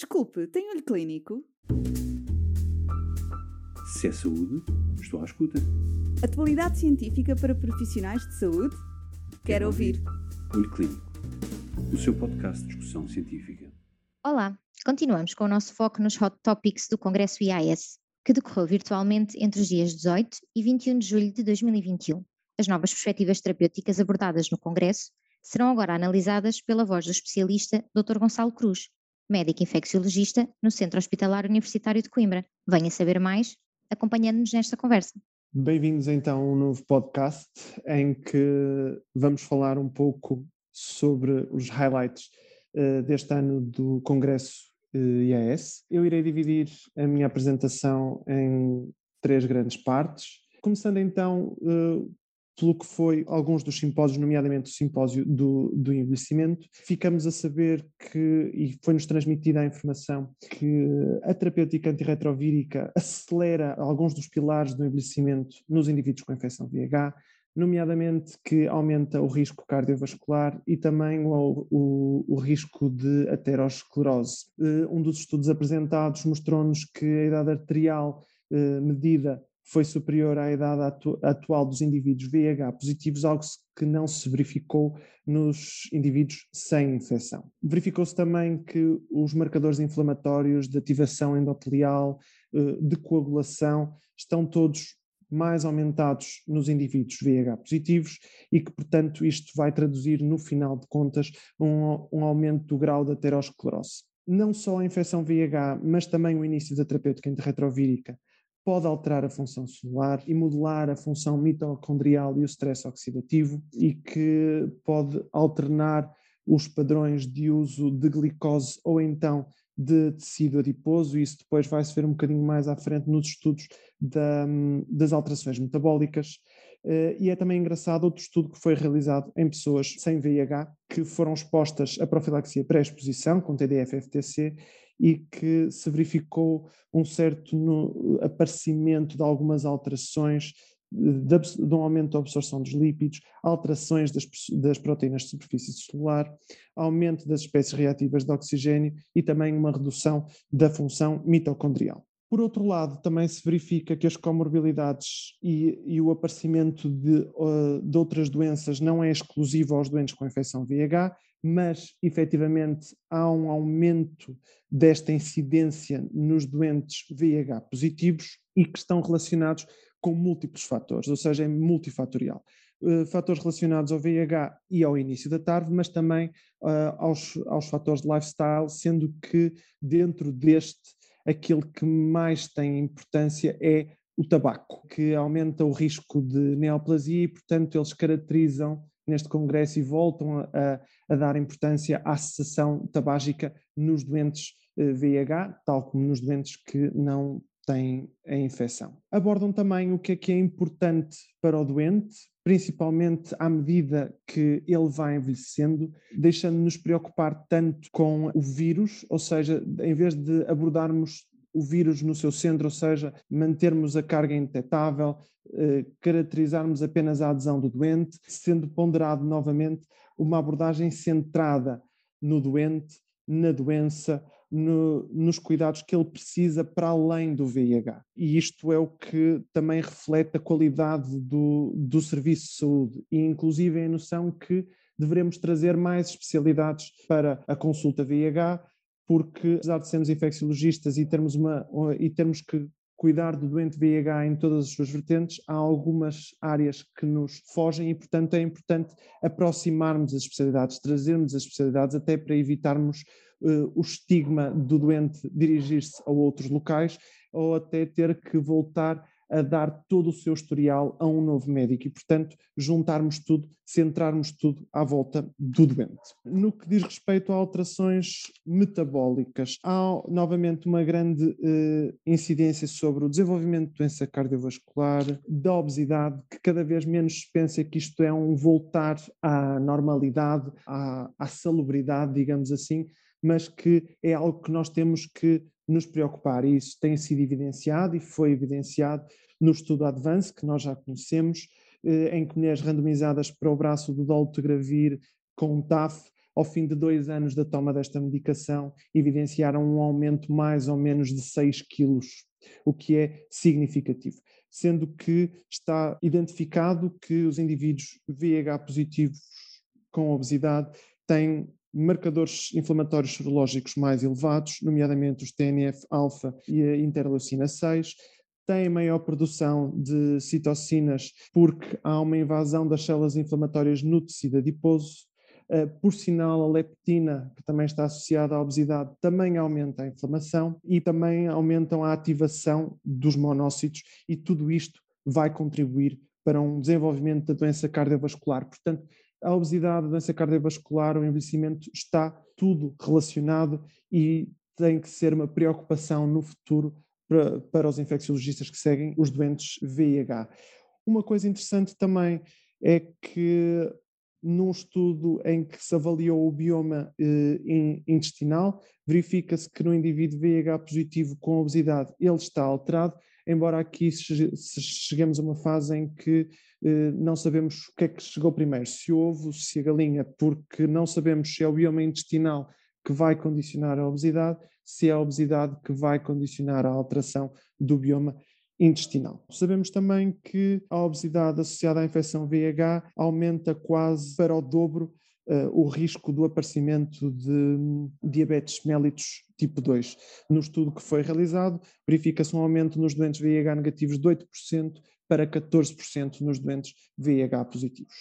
Desculpe, tem olho clínico? Se é saúde, estou à escuta. Atualidade científica para profissionais de saúde? Quero ouvir. Olho Clínico, o seu podcast de discussão científica. Olá, continuamos com o nosso foco nos Hot Topics do Congresso IAS, que decorreu virtualmente entre os dias 18 e 21 de julho de 2021. As novas perspectivas terapêuticas abordadas no Congresso serão agora analisadas pela voz do especialista Dr. Gonçalo Cruz, médico infecciologista no Centro Hospitalar Universitário de Coimbra. Venha saber mais acompanhando-nos nesta conversa. Bem-vindos então a um novo podcast em que vamos falar um pouco sobre os highlights uh, deste ano do Congresso uh, IAS. Eu irei dividir a minha apresentação em três grandes partes. Começando então uh, pelo que foi alguns dos simpósios, nomeadamente o simpósio do, do envelhecimento, ficamos a saber que, e foi-nos transmitida a informação, que a terapêutica antirretrovírica acelera alguns dos pilares do envelhecimento nos indivíduos com infecção VIH, nomeadamente que aumenta o risco cardiovascular e também o, o, o risco de aterosclerose. Eh, um dos estudos apresentados mostrou-nos que a idade arterial eh, medida foi superior à idade atu atual dos indivíduos VIH positivos, algo que não se verificou nos indivíduos sem infecção. Verificou-se também que os marcadores inflamatórios de ativação endotelial, eh, de coagulação, estão todos mais aumentados nos indivíduos VIH positivos e que, portanto, isto vai traduzir, no final de contas, um, um aumento do grau de aterosclerose. Não só a infecção VIH, mas também o início da terapêutica antirretrovírica pode alterar a função celular e modular a função mitocondrial e o stress oxidativo e que pode alternar os padrões de uso de glicose ou então de tecido adiposo, e isso depois vai-se ver um bocadinho mais à frente nos estudos da, das alterações metabólicas. Uh, e é também engraçado outro estudo que foi realizado em pessoas sem VIH, que foram expostas à profilaxia pré-exposição com TDF-FTC e que se verificou um certo no, aparecimento de algumas alterações de, de, um aumento da absorção dos lípidos, alterações das, das, proteínas de superfície celular, aumento das espécies reativas de oxigênio e também uma redução da função mitocondrial. Por outro lado, também se verifica que as comorbilidades e, e o aparecimento de, uh, de, outras doenças não é exclusivo aos doentes com infecção VIH, mas efetivamente há um aumento desta incidência nos doentes VIH positivos e que estão relacionados com múltiplos fatores, ou seja, é multifatorial. Uh, fatores relacionados ao VIH e ao início da TARV, mas também uh, aos, aos fatores de lifestyle, sendo que dentro deste aquilo que mais tem importância é o tabaco, que aumenta o risco de neoplasia e, portanto, eles caracterizam neste congresso e voltam a, a dar importância à cessação tabágica nos doentes VIH, eh, tal como nos doentes que não têm a infecção. Abordam também o que é que é importante para o doente, principalmente à medida que ele vai envelhecendo, deixando-nos preocupar tanto com o vírus, ou seja, em vez de abordarmos o vírus no seu centro, ou seja, mantermos a carga indetetável, eh, caracterizarmos apenas a adesão do doente, sendo ponderado novamente uma abordagem centrada no doente, na doença, no, nos cuidados que ele precisa para além do VIH. E isto é o que também reflete a qualidade do, do serviço de saúde e, inclusive, a noção que devemos trazer mais especialidades para a consulta VIH, porque, apesar de sermos infecciologistas e termos, uma, e termos que cuidar do doente VIH em todas as suas vertentes, há algumas áreas que nos fogem e, portanto, é importante aproximarmos as especialidades, trazermos as especialidades até para evitarmos uh, o estigma do doente dirigir-se a outros locais ou até ter que voltar a dar todo o seu historial a um novo médico e, portanto, juntarmos tudo, centrarmos tudo à volta do doente. No que diz respeito a alterações metabólicas, há novamente uma grande eh, incidência sobre o desenvolvimento de doença cardiovascular, da obesidade, que cada vez menos se pensa que isto é um voltar à normalidade, à, à salubridade, digamos assim, mas que é algo que nós temos que nos preocupar. E isso tem sido evidenciado e foi evidenciado no estudo Advance, que nós já conhecemos, eh, em que mulheres randomizadas para o braço do dolutegravir com TAF ao fim de dois anos da toma desta medicação, evidenciaram um aumento mais ou menos de 6 quilos, o que é significativo. Sendo que está identificado que os indivíduos VIH positivos com obesidade têm marcadores inflamatórios serológicos mais elevados, nomeadamente os TNF-alfa e a interleucina 6, têm maior produção de citocinas porque há uma invasão das células inflamatórias no tecido adiposo. Uh, por sinal, a leptina, que também está associada à obesidade, também aumenta a inflamação e também aumentam a ativação dos monócitos, e tudo isto vai contribuir para um desenvolvimento da doença cardiovascular. Portanto, a obesidade, a doença cardiovascular, o envelhecimento, está tudo relacionado e tem que ser uma preocupação no futuro para, para os infecciologistas que seguem os doentes VIH. Uma coisa interessante também é que num estudo em que se avaliou o bioma eh, intestinal, verifica-se que no indivíduo VIH positivo com obesidade ele está alterado, embora aqui cheguemos a uma fase em que eh, não sabemos o que é que chegou primeiro, se o ovo, se a galinha, porque não sabemos se é o bioma intestinal que vai condicionar a obesidade, se é a obesidade que vai condicionar a alteração do bioma intestinal. Sabemos também que a obesidade associada à infecção VIH aumenta quase para o dobro o risco do aparecimento de um, diabetes mellitus tipo 2. No estudo que foi realizado, verifica-se um aumento nos doentes VIH negativos de 8% para 14% nos doentes VIH positivos.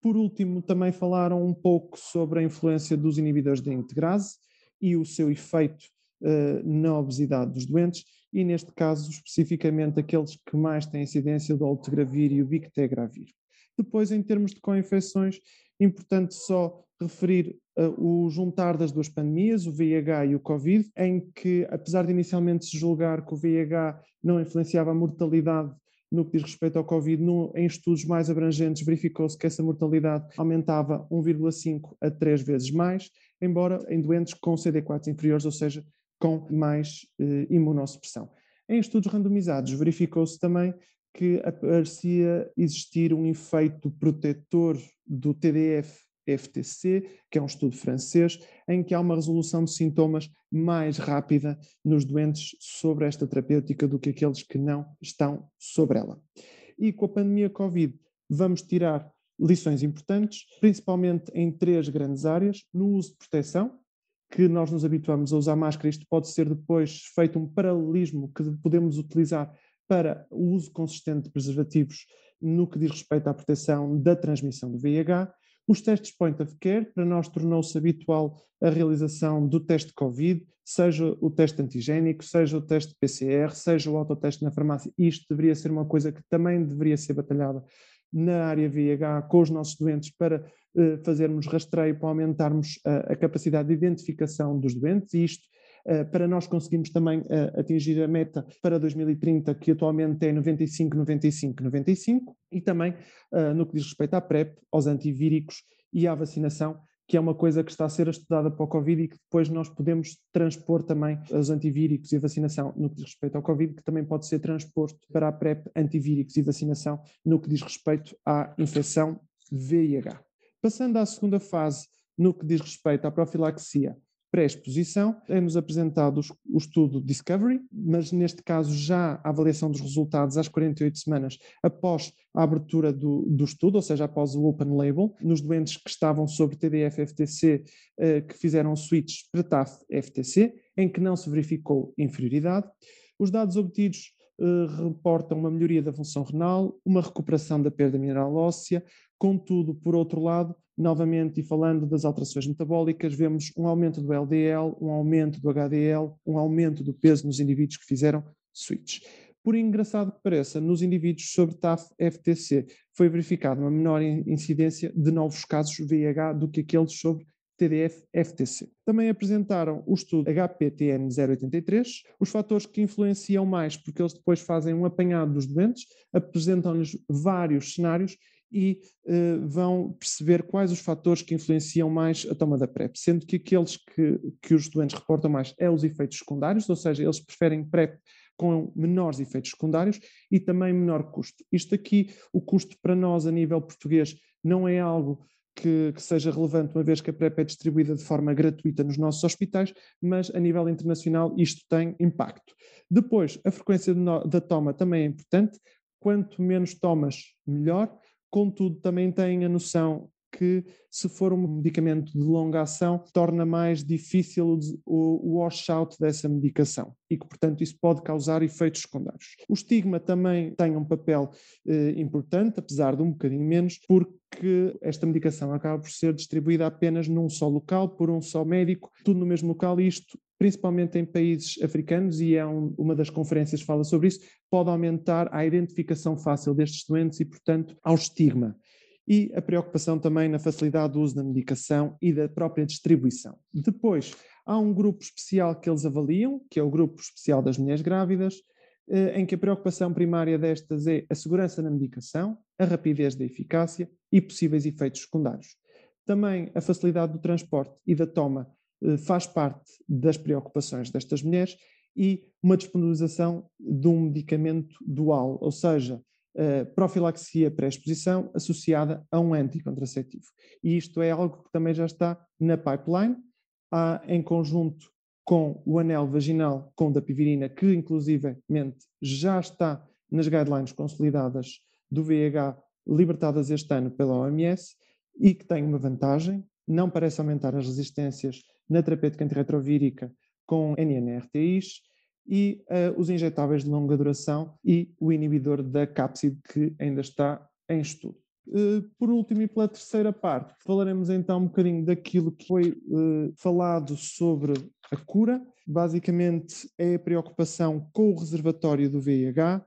Por último, também falaram um pouco sobre a influência dos inibidores da integrase e o seu efeito uh, na obesidade dos doentes, e neste caso, especificamente, aqueles que mais têm incidência do oltegravir e o bictegravir. Depois, em termos de co-infecções, importante só referir uh, o juntar das duas pandemias, o VIH e o Covid, em que, apesar de inicialmente se julgar que o VIH não influenciava a mortalidade no que diz respeito ao Covid, no, em estudos mais abrangentes, verificou-se que essa mortalidade aumentava 1,5 a 3 vezes mais, embora em doentes com CD4 inferiores, ou seja, com mais eh, imunossupressão. Em estudos randomizados, verificou-se também que parecia existir um efeito protetor do TDF FTC, que é um estudo francês, em que há uma resolução de sintomas mais rápida nos doentes sobre esta terapêutica do que aqueles que não estão sobre ela. E com a pandemia Covid, vamos tirar lições importantes, principalmente em três grandes áreas: no uso de proteção, que nós nos habituamos a usar máscara, isto pode ser depois feito um paralelismo que podemos utilizar para o uso consistente de preservativos no que diz respeito à proteção da transmissão do VIH. Os testes point of care, para nós tornou-se habitual a realização do teste Covid, seja o teste antigénico, seja o teste PCR, seja o autoteste na farmácia. Isto deveria ser uma coisa que também deveria ser batalhada na área VIH com os nossos doentes para uh, fazermos rastreio, para aumentarmos a, a, capacidade de identificação dos doentes e isto para nós conseguirmos também uh, atingir a meta para 2030, que atualmente é 95, 95, 95, e também no que diz respeito à PrEP, aos antivíricos e à vacinação, que é uma coisa que está a ser estudada para o Covid e que depois nós podemos transpor também os antivíricos e a vacinação no que diz respeito ao Covid, que também pode ser transposto para a PrEP, antivíricos e vacinação no que diz respeito à infecção VIH. Passando à segunda fase, no que diz respeito à profilaxia pré-exposição, é-nos apresentado o estudo Discovery, mas neste caso já a avaliação dos resultados às 48 semanas após a abertura do, do estudo, ou seja, após o open label, nos doentes que estavam sobre TDF-FTC, eh, que fizeram switch para TAF-FTC, em que não se verificou inferioridade. Os dados obtidos eh, reportam uma melhoria da função renal, uma recuperação da perda mineral óssea, contudo, por outro lado, novamente, e falando das alterações metabólicas, vemos um aumento do LDL, um aumento do HDL, um aumento do peso nos indivíduos que fizeram switch. Por engraçado que pareça, nos indivíduos sobre TAF-FTC foi verificada uma menor incidência de novos casos VIH do que aqueles sobre TDF-FTC. Também apresentaram o estudo HPTN-083, os fatores que influenciam mais, porque eles depois fazem um apanhado dos doentes, apresentam-lhes vários cenários e uh, vão perceber quais os fatores que influenciam mais a toma da PrEP, sendo que aqueles que, que os doentes reportam mais é os efeitos secundários, ou seja, eles preferem PrEP com menores efeitos secundários e também menor custo. Isto aqui, o custo para nós a nível português não é algo que, que, seja relevante, uma vez que a PrEP é distribuída de forma gratuita nos nossos hospitais, mas a nível internacional isto tem impacto. Depois, a frequência da toma também é importante, quanto menos tomas, melhor, contudo, também tem a noção que, se for um medicamento de longa ação, torna mais difícil o, washout dessa medicação e que, portanto, isso pode causar efeitos secundários. O estigma também tem um papel eh, importante, apesar de um bocadinho menos, porque esta medicação acaba por ser distribuída apenas num só local, por um só médico, tudo no mesmo local, e isto principalmente em países africanos, e é um, uma das conferências que fala sobre isso, pode aumentar a identificação fácil destes doentes e, portanto, ao estigma e a preocupação também na facilidade do uso da medicação e da própria distribuição. Depois, há um grupo especial que eles avaliam, que é o grupo especial das mulheres grávidas, eh, em que a preocupação primária destas é a segurança na medicação, a rapidez da eficácia e possíveis efeitos secundários. Também a facilidade do transporte e da toma eh, faz parte das preocupações destas mulheres e uma disponibilização de um medicamento dual, ou seja, profilaxia pré-exposição associada a um anticontraceptivo. E isto é algo que também já está na pipeline, há, em conjunto com o anel vaginal com dapivirina, que inclusivamente já está nas guidelines consolidadas do VIH, libertadas este ano pela OMS, e que tem uma vantagem, não parece aumentar as resistências na terapêutica antirretrovírica com NNRTIs, e uh, os injetáveis de longa duração e o inibidor da cápside que ainda está em estudo. Uh, por último e pela terceira parte, falaremos então um bocadinho daquilo que foi uh, falado sobre a cura. Basicamente é a preocupação com o reservatório do VIH,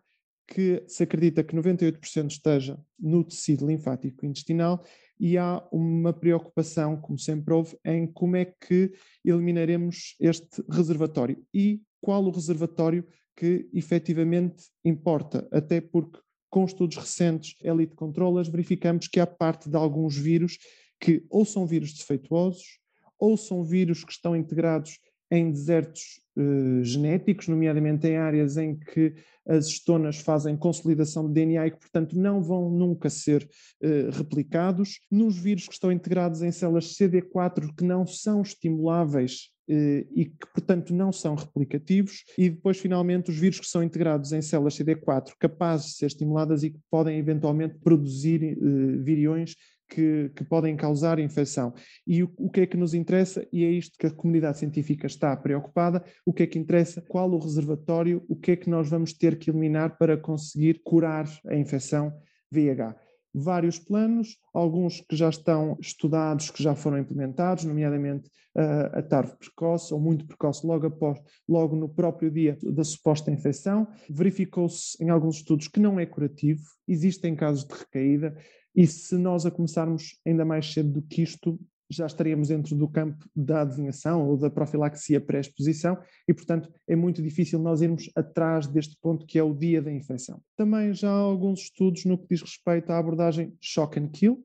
que se acredita que 98% esteja no tecido linfático intestinal e há uma preocupação, como sempre houve, em como é que eliminaremos este reservatório. E qual o reservatório que efetivamente importa, até porque com estudos recentes, Elite Controllers, verificamos que há parte de alguns vírus que ou são vírus defeituosos, ou são vírus que estão integrados em desertos uh, genéticos, nomeadamente em áreas em que as estonas fazem consolidação de DNA e que, portanto, não vão nunca ser uh, replicados. Nos vírus que estão integrados em células CD4 que não são estimuláveis e que, portanto, não são replicativos. E depois, finalmente, os vírus que são integrados em células CD4 capazes de ser estimuladas e que podem eventualmente produzir viriões que, que, podem causar infecção. E o, o, que é que nos interessa, e é isto que a comunidade científica está preocupada, o que é que interessa, qual o reservatório, o que é que nós vamos ter que eliminar para conseguir curar a infecção VIH. Vários planos, alguns que já estão estudados, que já foram implementados, nomeadamente uh, a TARV precoce ou muito precoce, logo, após, logo no próprio dia da suposta infecção. Verificou-se em alguns estudos que não é curativo, existem casos de recaída, e se nós a começarmos ainda mais cedo do que isto, já estaríamos dentro do campo da adivinhação ou da profilaxia pré-exposição e, portanto, é muito difícil nós irmos atrás deste ponto que é o dia da infecção. Também já há alguns estudos no que diz respeito à abordagem shock and kill,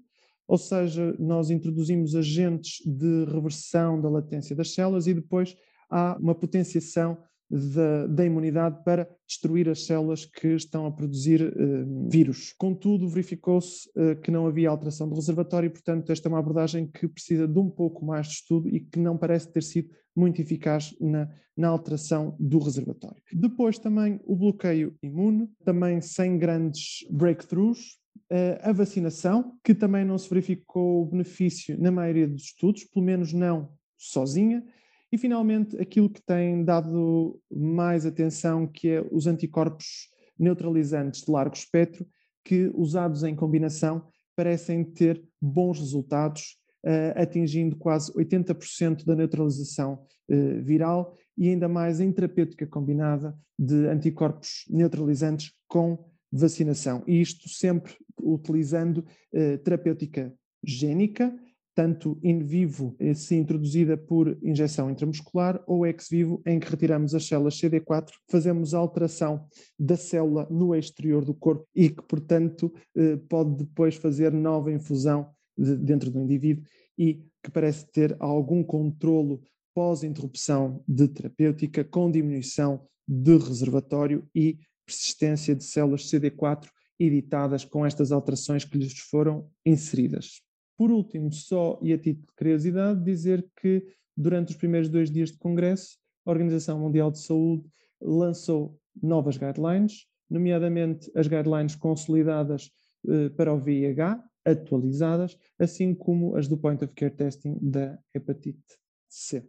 ou seja, nós introduzimos agentes de reversão da latência das células e depois há uma potenciação da, da, imunidade para destruir as células que estão a produzir uh, vírus. Contudo, verificou-se uh, que não havia alteração do reservatório, e, portanto, esta é uma abordagem que precisa de um pouco mais de estudo e que não parece ter sido muito eficaz na, na alteração do reservatório. Depois, também o bloqueio imune, também sem grandes breakthroughs, Uh, a vacinação, que também não se verificou o benefício na maioria dos estudos, pelo menos não sozinha, e finalmente, aquilo que tem dado mais atenção, que é os anticorpos neutralizantes de largo espectro, que usados em combinação parecem ter bons resultados, uh, atingindo quase 80% da neutralização uh, viral e ainda mais em terapêutica combinada de anticorpos neutralizantes com vacinação. E isto sempre utilizando uh, terapêutica génica, tanto in vivo, eh, se introduzida por injeção intramuscular, ou ex vivo, em que retiramos as células CD4, fazemos alteração da célula no exterior do corpo e que, portanto, eh, pode depois fazer nova infusão dentro do indivíduo e que parece ter algum controlo pós-interrupção de terapêutica com diminuição de reservatório e persistência de células CD4 editadas com estas alterações que lhes foram inseridas. Por último, só e a título de curiosidade, dizer que durante os primeiros dois dias de congresso, a Organização Mundial de Saúde lançou novas guidelines, nomeadamente as guidelines consolidadas eh, para o VIH, atualizadas, assim como as do Point of Care Testing da hepatite C.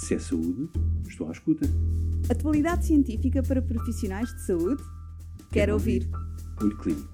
Se é saúde, estou à escuta. Atualidade científica para profissionais de saúde? Quero ouvir. Olho Clínico,